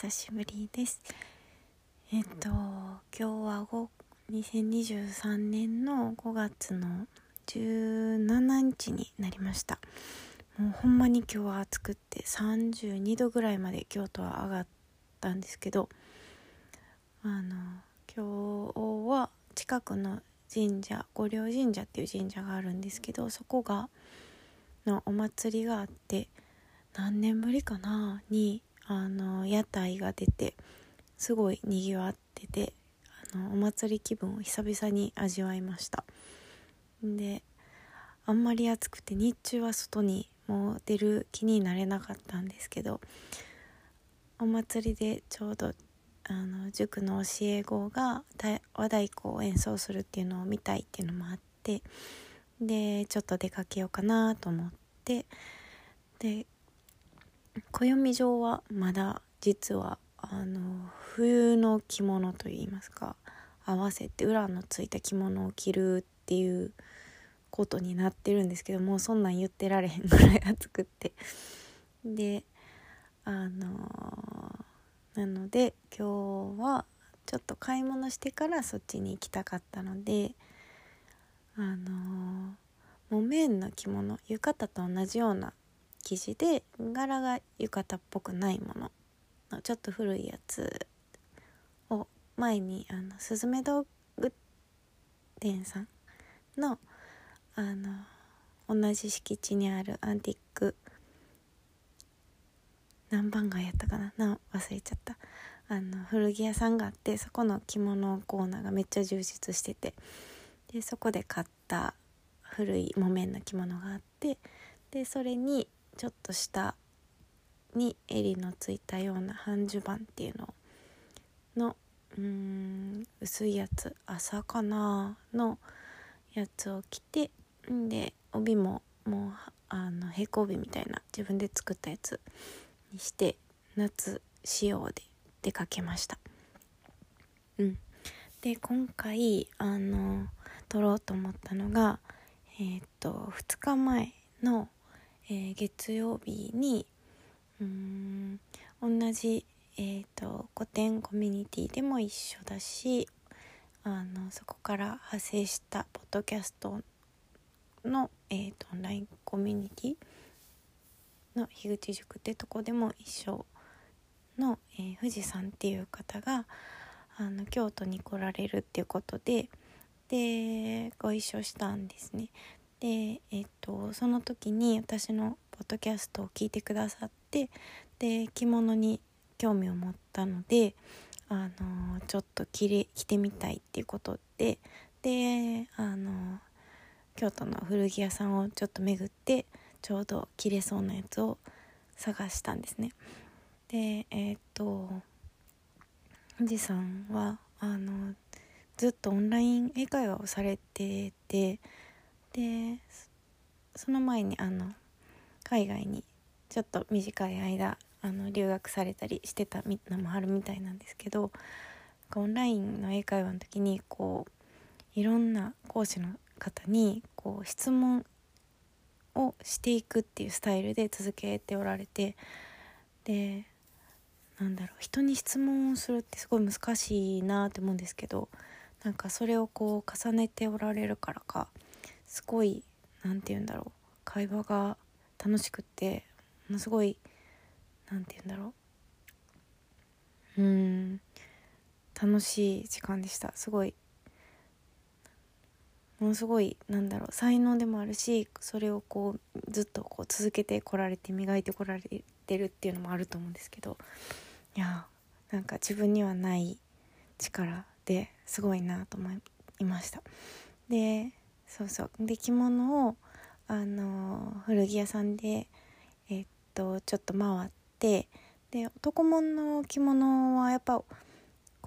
久しぶりです。えっと今日は2023年の5月の17日になりました。もうほんまに今日は暑くって32度ぐらいまで京都は上がったんですけどあの今日は近くの神社御陵神社っていう神社があるんですけどそこがのお祭りがあって何年ぶりかな？にあの屋台が出てすごいにぎわっててあのお祭り気分を久々に味わいました。であんまり暑くて日中は外にもう出る気になれなかったんですけどお祭りでちょうどあの塾の教え子が和太鼓を演奏するっていうのを見たいっていうのもあってでちょっと出かけようかなと思ってで暦上はまだ実はあの冬の着物といいますか合わせて裏のついた着物を着るっていうことになってるんですけどもうそんなん言ってられへんぐらい暑くって。であのなので今日はちょっと買い物してからそっちに行きたかったのであの木綿の着物浴衣と同じような生地で柄が浴衣っぽくないもの。のちょっと古いやつを前にあのスズメ道具店さんのあの同じ敷地にあるアンティック何番街やったかな？な忘れちゃった。あの古着屋さんがあってそこの着物コーナーがめっちゃ充実してて。でそこで買った古い木綿の着物があってでそれにちょっと下に襟のついたような半襦袢っていうののうん薄いやつ朝かなのやつを着てんで帯ももうあの平行帯みたいな自分で作ったやつにして夏仕様で出かけました。うん、で今回あの撮ろうと思ったのがえー、っと2日前の、えー、月曜日にうん同じ、えーと、古典コミュニティでも一緒だしあのそこから派生したポッドキャストの、えーと、オンラインコミュニティの樋口塾ってとこでも一緒の、えー、富士山っていう方があの京都に来られるっていうことででご一緒したんですね。で、えっと、その時に私のポッドキャストを聞いてくださってで着物に興味を持ったのであのちょっと着れ着てみたいっていうことでであの京都の古着屋さんをちょっと巡ってちょうど着れそうなやつを探したんですね。でえっ、と富士山はあのずっとオンライン英会話をされててでその前にあの海外にちょっと短い間あの留学されたりしてたのもあるみたいなんですけどオンラインの英会話の時にこういろんな講師の方にこう質問をしていくっていうスタイルで続けておられてでなんだろう人に質問をするってすごい難しいなって思うんですけどなんかそれをこう重ねておられるからかすごい何て言うんだろう。会話が楽しくってものすごい何て言うんだろう。うん楽しい時間でした。すごい。ものすごいなんだろう。才能でもあるしそれをこうずっとこう続けてこられて磨いてこられてるっていうのもあると思うんですけど。いやなんか自分にはない力ですごいなと思いました。でそうそう。で着物をあの古着屋さんでえっとちょっと回ってで男物の着物はやっぱこ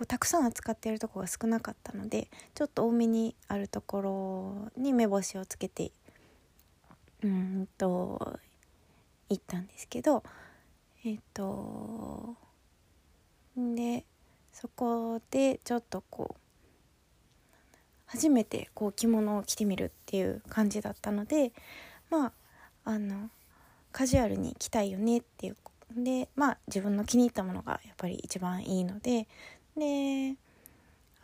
うたくさん扱っているとこが少なかったのでちょっと多めにあるところに目星をつけてうんと行ったんですけどえっとでそこでちょっとこう初めてこう着物を着てみるっていう感じだったのでまああのカジュアルに着たいよねっていうでまあ自分の気に入ったものがやっぱり一番いいのでで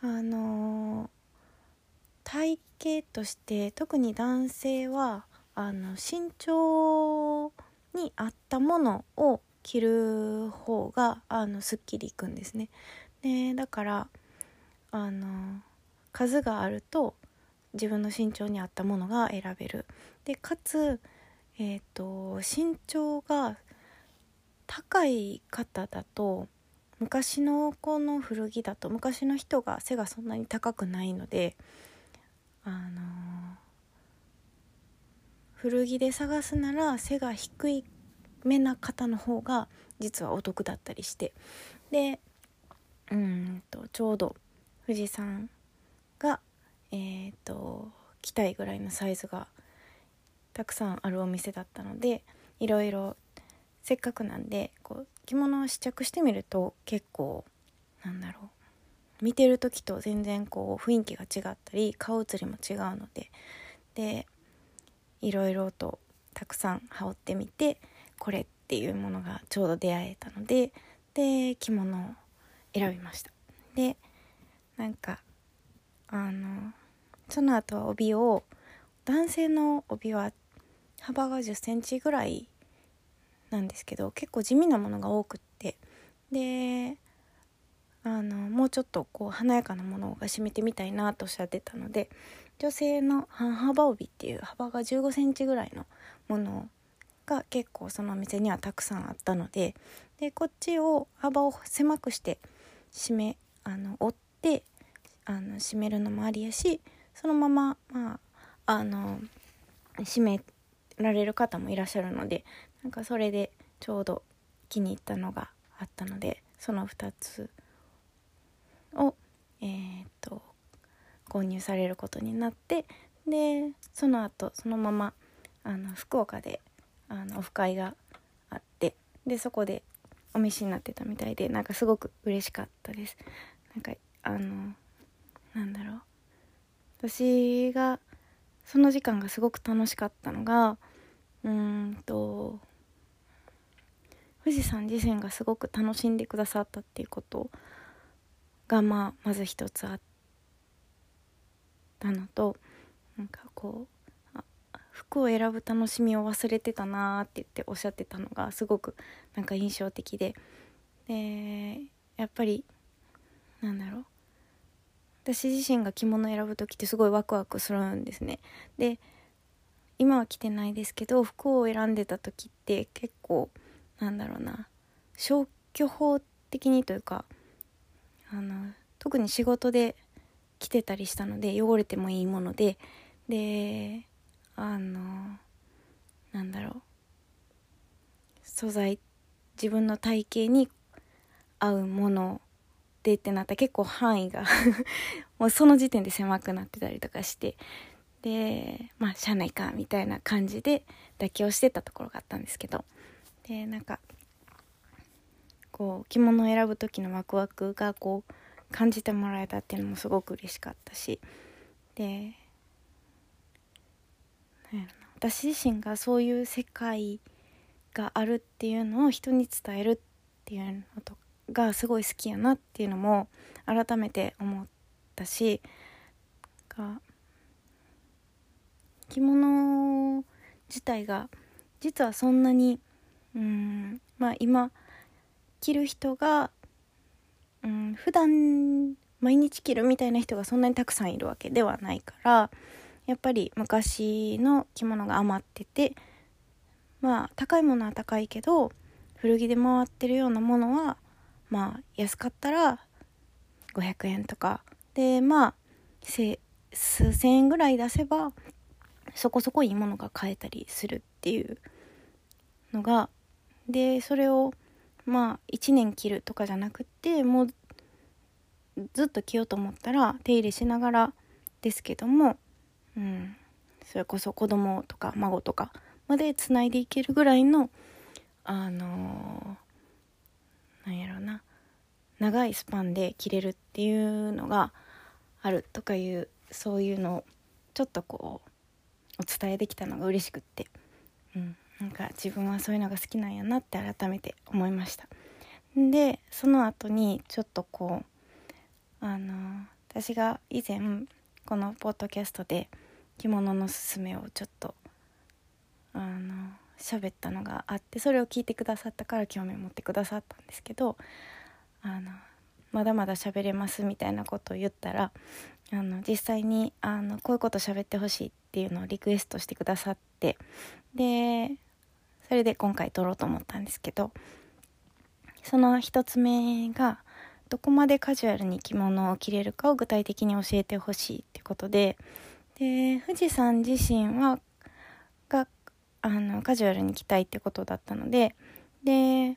あの体型として特に男性はあの身長に合ったものを着る方があのすっきりいくんですね。でだからあの数があると自分の身長に合ったものが選べる。でかつ、えーと、身長が高い方だと昔の子の古着だと昔の人が背がそんなに高くないのであの古着で探すなら背が低いめな方の方が実はお得だったりしてでうんとちょうど富士山がえー、と着たいぐらいのサイズがたくさんあるお店だったのでいろいろせっかくなんでこう着物を試着してみると結構なんだろう見てる時と全然こう雰囲気が違ったり顔写りも違うのででいろいろとたくさん羽織ってみてこれっていうものがちょうど出会えたのでで着物を選びました。でなんかあのその後は帯を男性の帯は幅が1 0センチぐらいなんですけど結構地味なものが多くってであのもうちょっとこう華やかなものが締めてみたいなとおっしゃってたので女性の半幅帯っていう幅が1 5センチぐらいのものが結構そのお店にはたくさんあったのででこっちを幅を狭くして締めあの折ってあの締めるのもありやしそのまままああの締められる方もいらっしゃるのでなんかそれでちょうど気に入ったのがあったのでその2つをえー、っと購入されることになってでその後そのままあの福岡であのオフ会があってでそこでお召しになってたみたいでなんかすごく嬉しかったです。なんかあのなんだろう。私がその時間がすごく楽しかったのがうんと富士山自身がすごく楽しんでくださったっていうことがまあまず一つあったのとなんかこう服を選ぶ楽しみを忘れてたなーって言っておっしゃってたのがすごくなんか印象的で。でやっぱりなんだろう。私自身が着物を選ぶ時ってすごいワクワクするんですね。で今は着てないですけど服を選んでた時って結構なんだろうな消去法的にというかあの特に仕事で着てたりしたので汚れてもいいものでであのなんだろう素材自分の体型に合うものでってなったら結構範囲が もうその時点で狭くなってたりとかしてでまあしゃあないかみたいな感じで妥協してたところがあったんですけどでなんかこう着物を選ぶ時のワクワクがこう感じてもらえたっていうのもすごく嬉しかったしで私自身がそういう世界があるっていうのを人に伝えるっていうのとがすごい好きやなっていうのも改めて思ったし着物自体が実はそんなにうんまあ今着る人がうん普段毎日着るみたいな人がそんなにたくさんいるわけではないからやっぱり昔の着物が余っててまあ高いものは高いけど古着で回ってるようなものはまあ安かったら500円とか。でまあ数千円ぐらい出せばそこそこいいものが買えたりするっていうのがでそれをまあ1年着るとかじゃなくってもうずっと着ようと思ったら手入れしながらですけども、うん、それこそ子供とか孫とかまでつないでいけるぐらいのあのー、なんやろうな。長いスパンで着れるっていうのがあるとかいうそういうのをちょっとこうお伝えできたのが嬉しくって、うん、なんか自分はそういうのが好きなんやなって改めて思いました。でその後にちょっとこうあの私が以前このポッドキャストで着物のすすめをちょっとあの喋ったのがあってそれを聞いてくださったから興味を持ってくださったんですけどあのまだまだ喋れますみたいなことを言ったらあの実際にあのこういうこと喋ってほしいっていうのをリクエストしてくださってでそれで今回撮ろうと思ったんですけどその一つ目がどこまでカジュアルに着物を着れるかを具体的に教えてほしいってことでで富士山自身はがあのカジュアルに着たいってことだったのでで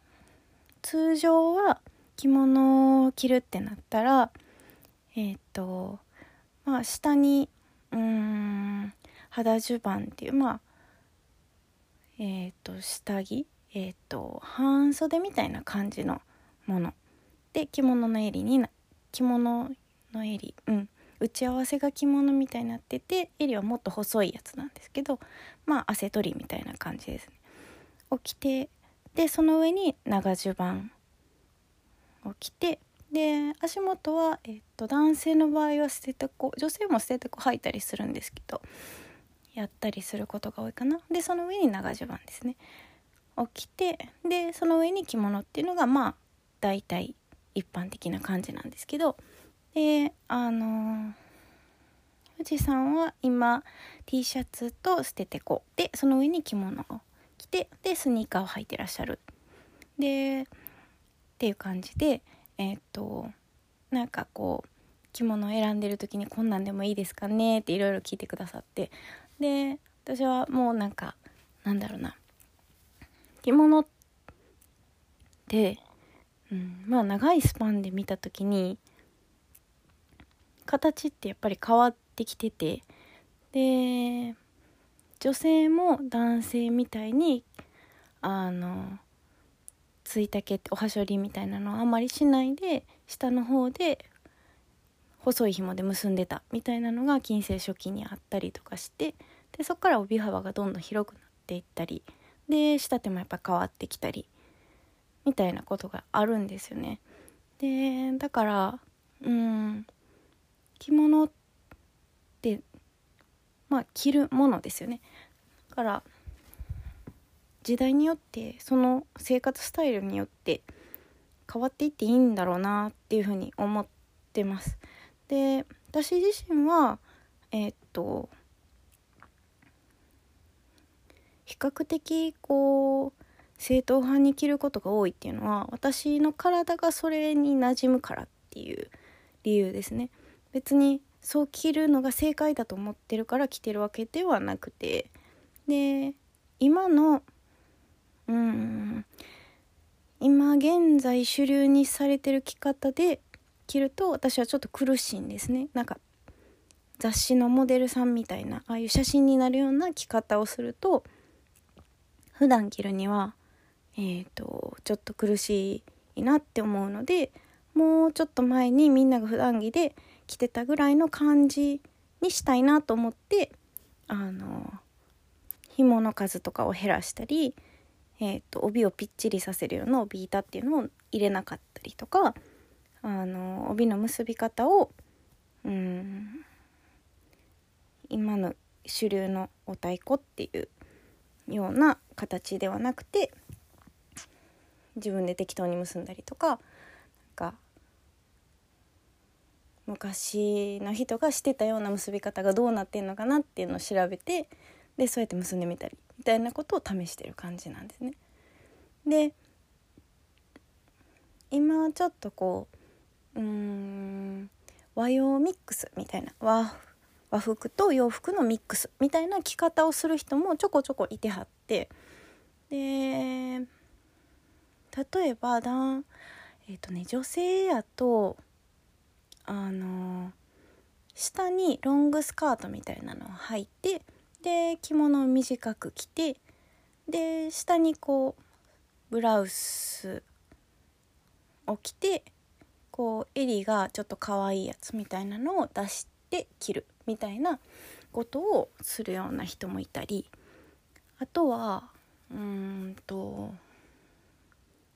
通常は着物を着るってなったらえっ、ー、とまあ下にうん肌襦袢っていうまあえっ、ー、と下着えっ、ー、と半袖みたいな感じのもの。で着物の襟に着物の襟うん打ち合わせが着物みたいになってて襟はもっと細いやつなんですけどまあ汗取りみたいな感じですね。を着てでその上に長襦袢を着てで足元は、えっと、男性の場合は捨ててこ女性も捨ててこ履いたりするんですけどやったりすることが多いかなでその上に長襦袢ですねを着てでその上に着物っていうのがまあ大体一般的な感じなんですけどであの富士山は今 T シャツと捨ててこでその上に着物を着てでスニーカーを履いてらっしゃる。でっていう感じでえー、っとなんかこう着物を選んでる時にこんなんでもいいですかね？っていろいろ聞いてくださって。で私はもうなんかなんだろうな。着物って、うん、まあ長いスパンで見た時に形ってやっぱり変わってきててで女性も男性みたいにあのついた毛っておはしょりみたいなのはあまりしないで下の方で細い紐で結んでたみたいなのが近世初期にあったりとかしてでそこから帯幅がどんどん広くなっていったりで仕立てもやっぱ変わってきたりみたいなことがあるんですよね。でだからうん着物ってまあ着るものですよね。だから時代によってその生活スタイルによって変わっていっていいんだろうなっていうふうに思ってます。で私自身はえー、っと比較的こう正統派に着ることが多いっていうのは私の体がそれに馴染むからっていう理由ですね。別にそう着るのが正解だと思ってるから着てるわけではなくて。で今のうん今現在主流にされてる着方で着ると私はちょっと苦しいんですね。なんか雑誌のモデルさんみたいなああいう写真になるような着方をすると普段着るにはえーと、ちょっと苦しいなって思うのでもうちょっと前にみんなが普段着で着てたぐらいの感じにしたいなと思ってあの紐の数とかを減らしたりえーと、帯をぴっちりさせるような帯板っていうのを入れなかったりとかあの帯の結び方をうん今の主流のお太鼓っていうような形ではなくて自分で適当に結んだりとか昔の人がしてたような結び方がどうなってんのかなっていうのを調べてでそうやって結んでみたりみたいなことを試してる感じなんですね。で今はちょっとこううん和洋ミックスみたいな和和服と洋服のミックスみたいな着方をする人もちょこちょこいてはってで例えばだんえっ、ー、とね女性やとあの下にロングスカートみたいなのを履いてで着物を短く着てで下にこうブラウスを着てこう襟がちょっと可愛いやつみたいなのを出して着るみたいなことをするような人もいたりあとはうんと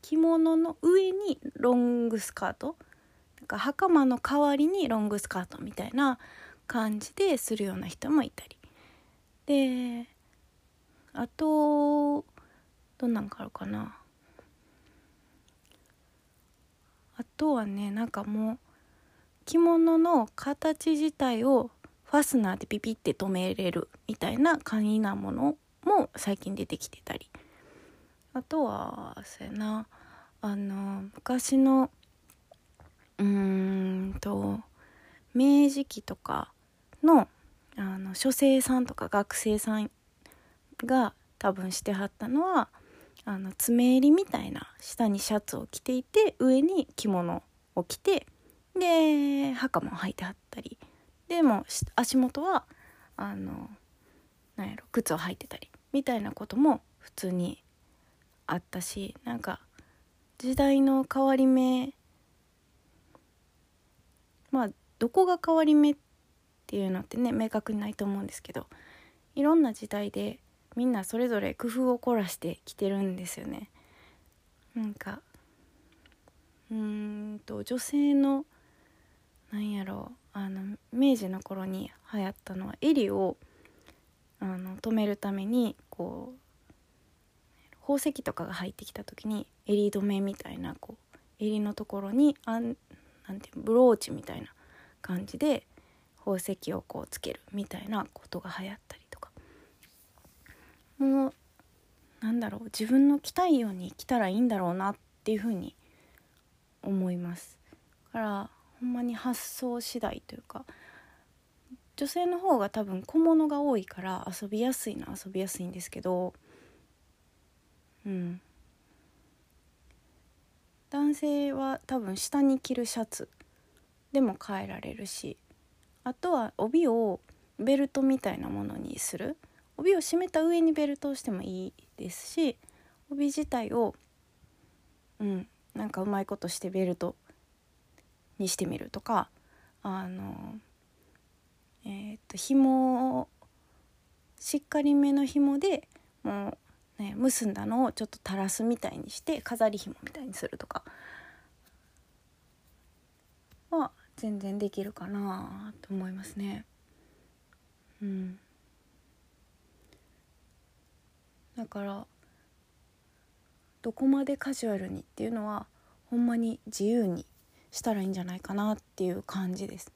着物の上にロングスカートなんか袴の代わりにロングスカートみたいな感じでするような人もいたり。であとどんなんかあるかな。あとはねなんかもう着物の形自体をファスナーでピピって留めれるみたいな簡易なものも最近出てきてたり。あとはそうやな。あの昔のうーんと明治期とかのあの書生さんとか学生さんが多分してはったのはあの爪襟みたいな下にシャツを着ていて上に着物を着てで袴を履いてはったり。でも足元はあのなんやろ靴を履いてたりみたいなことも普通にあったしなんか時代の変わり目まあどこが変わり目っていうのってね明確にないと思うんですけどいろんな時代でみんなそれぞれ工夫を凝らしてきてるんですよね。なんかうんと女性のなんやろうあの明治の頃に流行ったのは襟をあの止めるためにこう宝石とかが入ってきた時に襟止めみたいなこう襟のところにあんなんていうブローチみたいな感じで宝石をこうつけるみたいなことが流行ったりとか。もうなんだろう自分の着たいように着たらいいんだろうなっていうふうに思います。だからほんまに発想次第というか女性の方が多分小物が多いから遊びやすいのは遊びやすいんですけどうん。男性は多分下に着るシャツでも変えられるしあとは帯をベルトみたいなものにする。帯を締めた上にベルトをしてもいいですし帯自体をうんなんかうまいことしてベルトにしてみるとかあのえー、っと紐をしっかりめの紐でもう、ね、結んだのをちょっと垂らすみたいにして飾り紐みたいにするとかは全然できるかなと思いますね。うん、だからどこまでカジュアルにっていうのはほんまに自由にしたらいいんじゃないかなっていう感じです。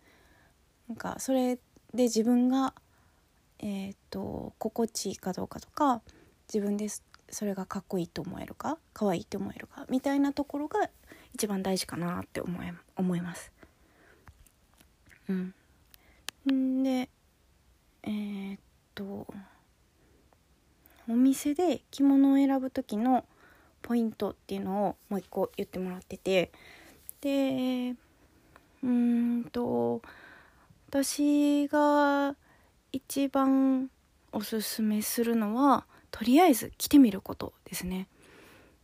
なんかそれで自分がえーと、心地いいかどうかとか自分でそれがかっこいいと思えるか可愛いと思えるかみたいなところが一番大事かなって思い思います。うん、でえー、っとお店で着物を選ぶ時のポイントっていうのをもう一個言ってもらっててでうんと私が一番おすすめするのはとりあえず着てみることですね。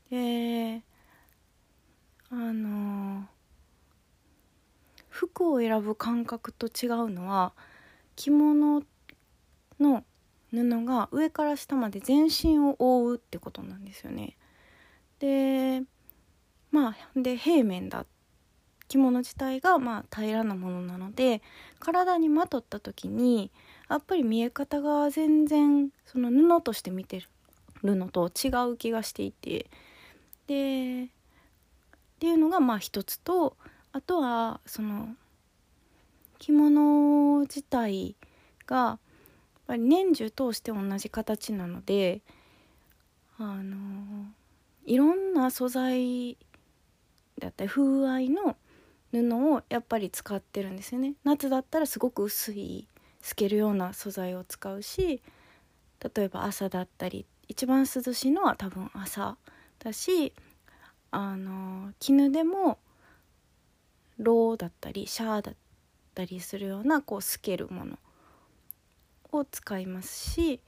であの服を選ぶ感覚と違うのは着物の布が上から下まで全身を覆うってことなんですよね。でまあで平面だ着物自体がまあ平らなものなので体にまとった時にやっぱり見え方が全然その布として見てるのと違う気がしていて。でっていうのがまあ一つとあとはその着物自体がやっぱり年中通して同じ形なのであのいろんな素材だったり風合いの布をやっぱり使ってるんですよね。夏だったらすごく薄い透けるような素材を使うし例えば朝だったり一番涼しいのは多分朝だしあの絹でもローだったりシャーだったりするようなこう透けるものを使いますし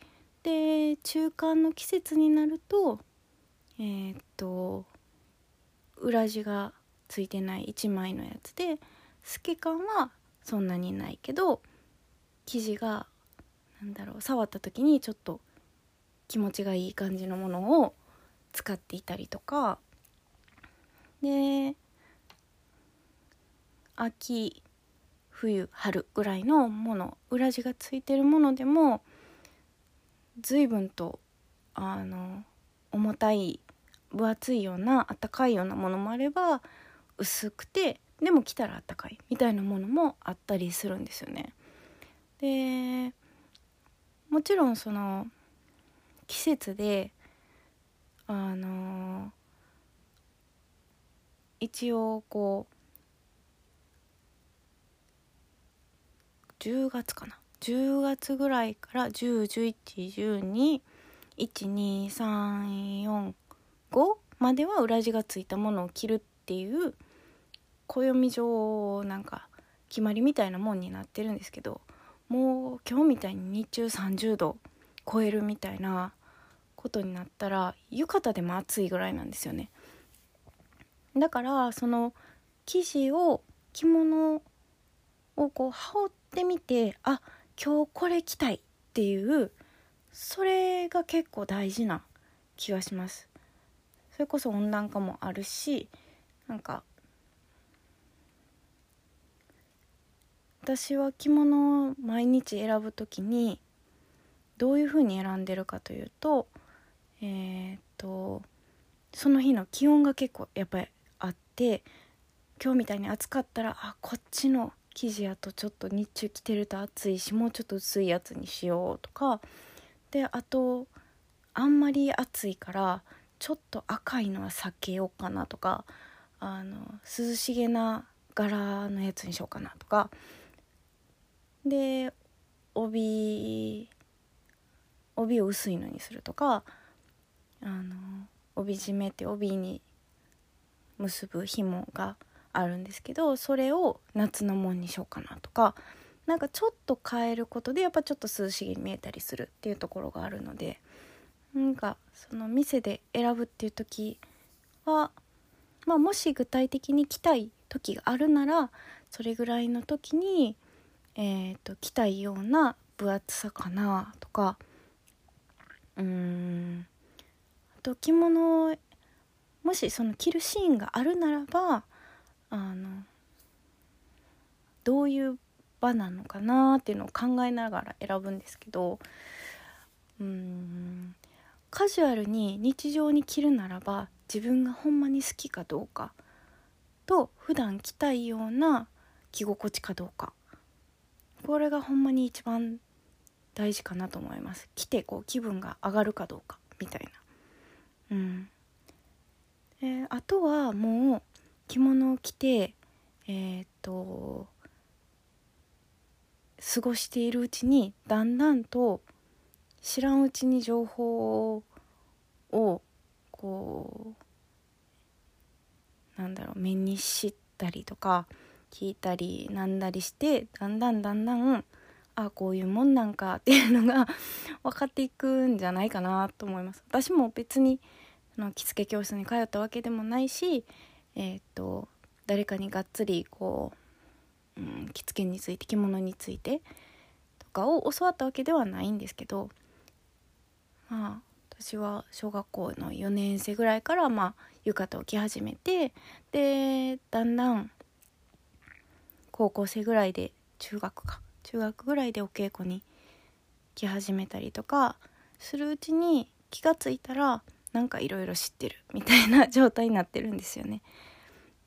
で中間の季節になるとえー、っと裏地がついてない1枚のやつで透け感はそんなにないけど生地がなんだろう触った時にちょっと気持ちがいい感じのものを使っていたりとかで秋冬春ぐらいのもの裏地がついてるものでも随分とあの重たい分厚いようなあったかいようなものもあれば薄くてでも着たらあったかいみたいなものもあったりするんですよね。でもちろんその季節であの一応こう10月かな？10月ぐらいから1011121234 5までは裏地がついたものを着るっていう暦上なんか決まりみたいなもんになってるんですけどもう今日みたいに日中30度超えるみたいなことになったら浴衣でも暑いぐらいなんですよね。だからその生地を着物をこう羽織ってみてあ今日これ着たいっていうそれが結構大事な気がします。それこそ温暖化もあるしなんか私は着物を毎日選ぶ時にどういうふうに選んでるかというとえー、っとその日の気温が結構やっぱりあって今日みたいに暑かったらあこっちの生地やとちょっと日中着てると暑いしもうちょっと薄いやつにしようとか。であとあんまり暑いからちょっと赤いのは避けようかなとかあの涼しげな柄のやつにしようかなとか。で帯帯を薄いのにするとかあの帯締めって帯に結ぶ紐があるんですけどそれを夏のもんにしようかなとかなんかちょっと変えることでやっぱちょっと涼しげに見えたりするっていうところがあるのでなんかその店で選ぶっていう時は、まあ、もし具体的に着たい時があるならそれぐらいの時に、えーと、着たいような分厚さかなとかうーん。あと着物もしその着るシーンがあるならばあのどういう場なのかなっていうのを考えながら選ぶんですけどうん。カジュアルに日常に着るならば自分がほんまに好きかどうかと普段着たいような着心地かどうか。これがほんまに一番大事かなと思います。着てこう気分が上がるかどうかみたいな。うん。であとはもう着物を着てえー、っと過ごしているうちにだんだんと知らんうちに情報をこうなんだろう目にしたりとか聞いたりなんだりしてだんだんだんだんあこういうもんなんかっていうのが 分かっていくんじゃないかなと思います。私も別にの着付け教室に通ったわけでもないしえっ、と誰かにがっつりこう、うん、着付けについて着物についてとかを教わったわけではないんですけどまあ私は小学校の4年生ぐらいからまあ浴衣を着始めてでだんだん高校生ぐらいで中学か中学ぐらいでお稽古に来始めたりとかするうちに気が付いたらなんかいろいろ知ってるみたいな 状態になってるんですよね。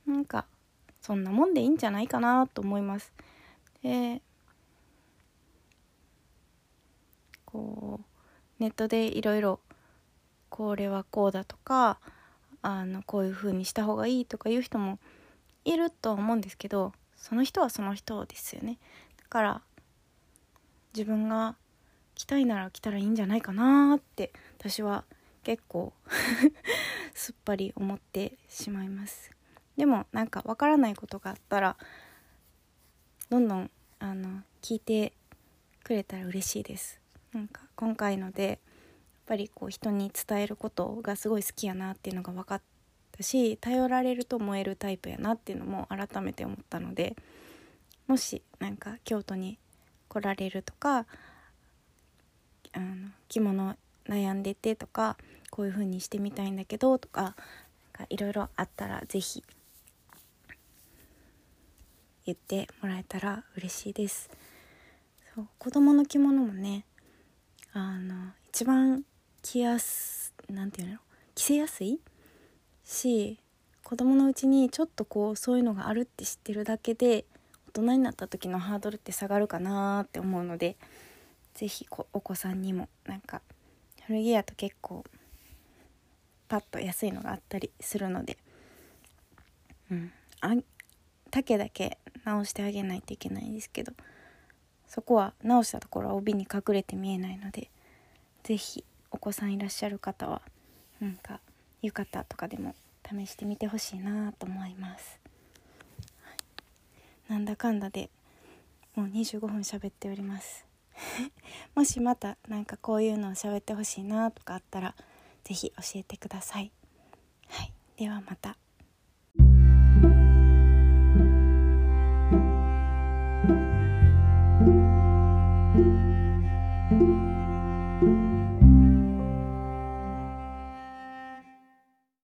なんかそんなもんでいいんじゃないかなと思います。でこうネットでいろいろこれはこうだとかあのこういう風にした方がいいとか言う人もいるとは思うんですけどその人はその人ですよね。だから自分が着たいなら着たらいいんじゃないかなって私は結構 すっぱり思ってしまいます。でもなんかわからないことがあったらどんどんあの聞いてくれたら嬉しいです。なんか今回のでやっぱりこう人に伝えることがすごい好きやなっていうのが分かったし頼られると思えるタイプやなっていうのも改めて思ったのでもしなんか京都に来られるとかあの着物悩んでてとかこういう風にしてみたいんだけどとかいろいろあったら是非言ってもらえたら嬉しいです。そう子供の着物もねあの一番着やすなんていうの？着せやすいし子供のうちにちょっとこうそういうのがあるって知ってるだけで大人になった時のハードルって下がるかなって思うので是非お子さんにもなんか古着屋と結構パッと安いのがあったりするので、うん、あ丈だけ直してあげないといけないんですけどそこは直したところは帯に隠れて見えないので是非お子さんいらっしゃる方はなんか浴衣とかでも試してみてほしいなと思います、はい、なんだかんだでもう25分喋っております。もしまた何かこういうのを喋ってほしいなとかあったら是非教えてください。はい。ではまた。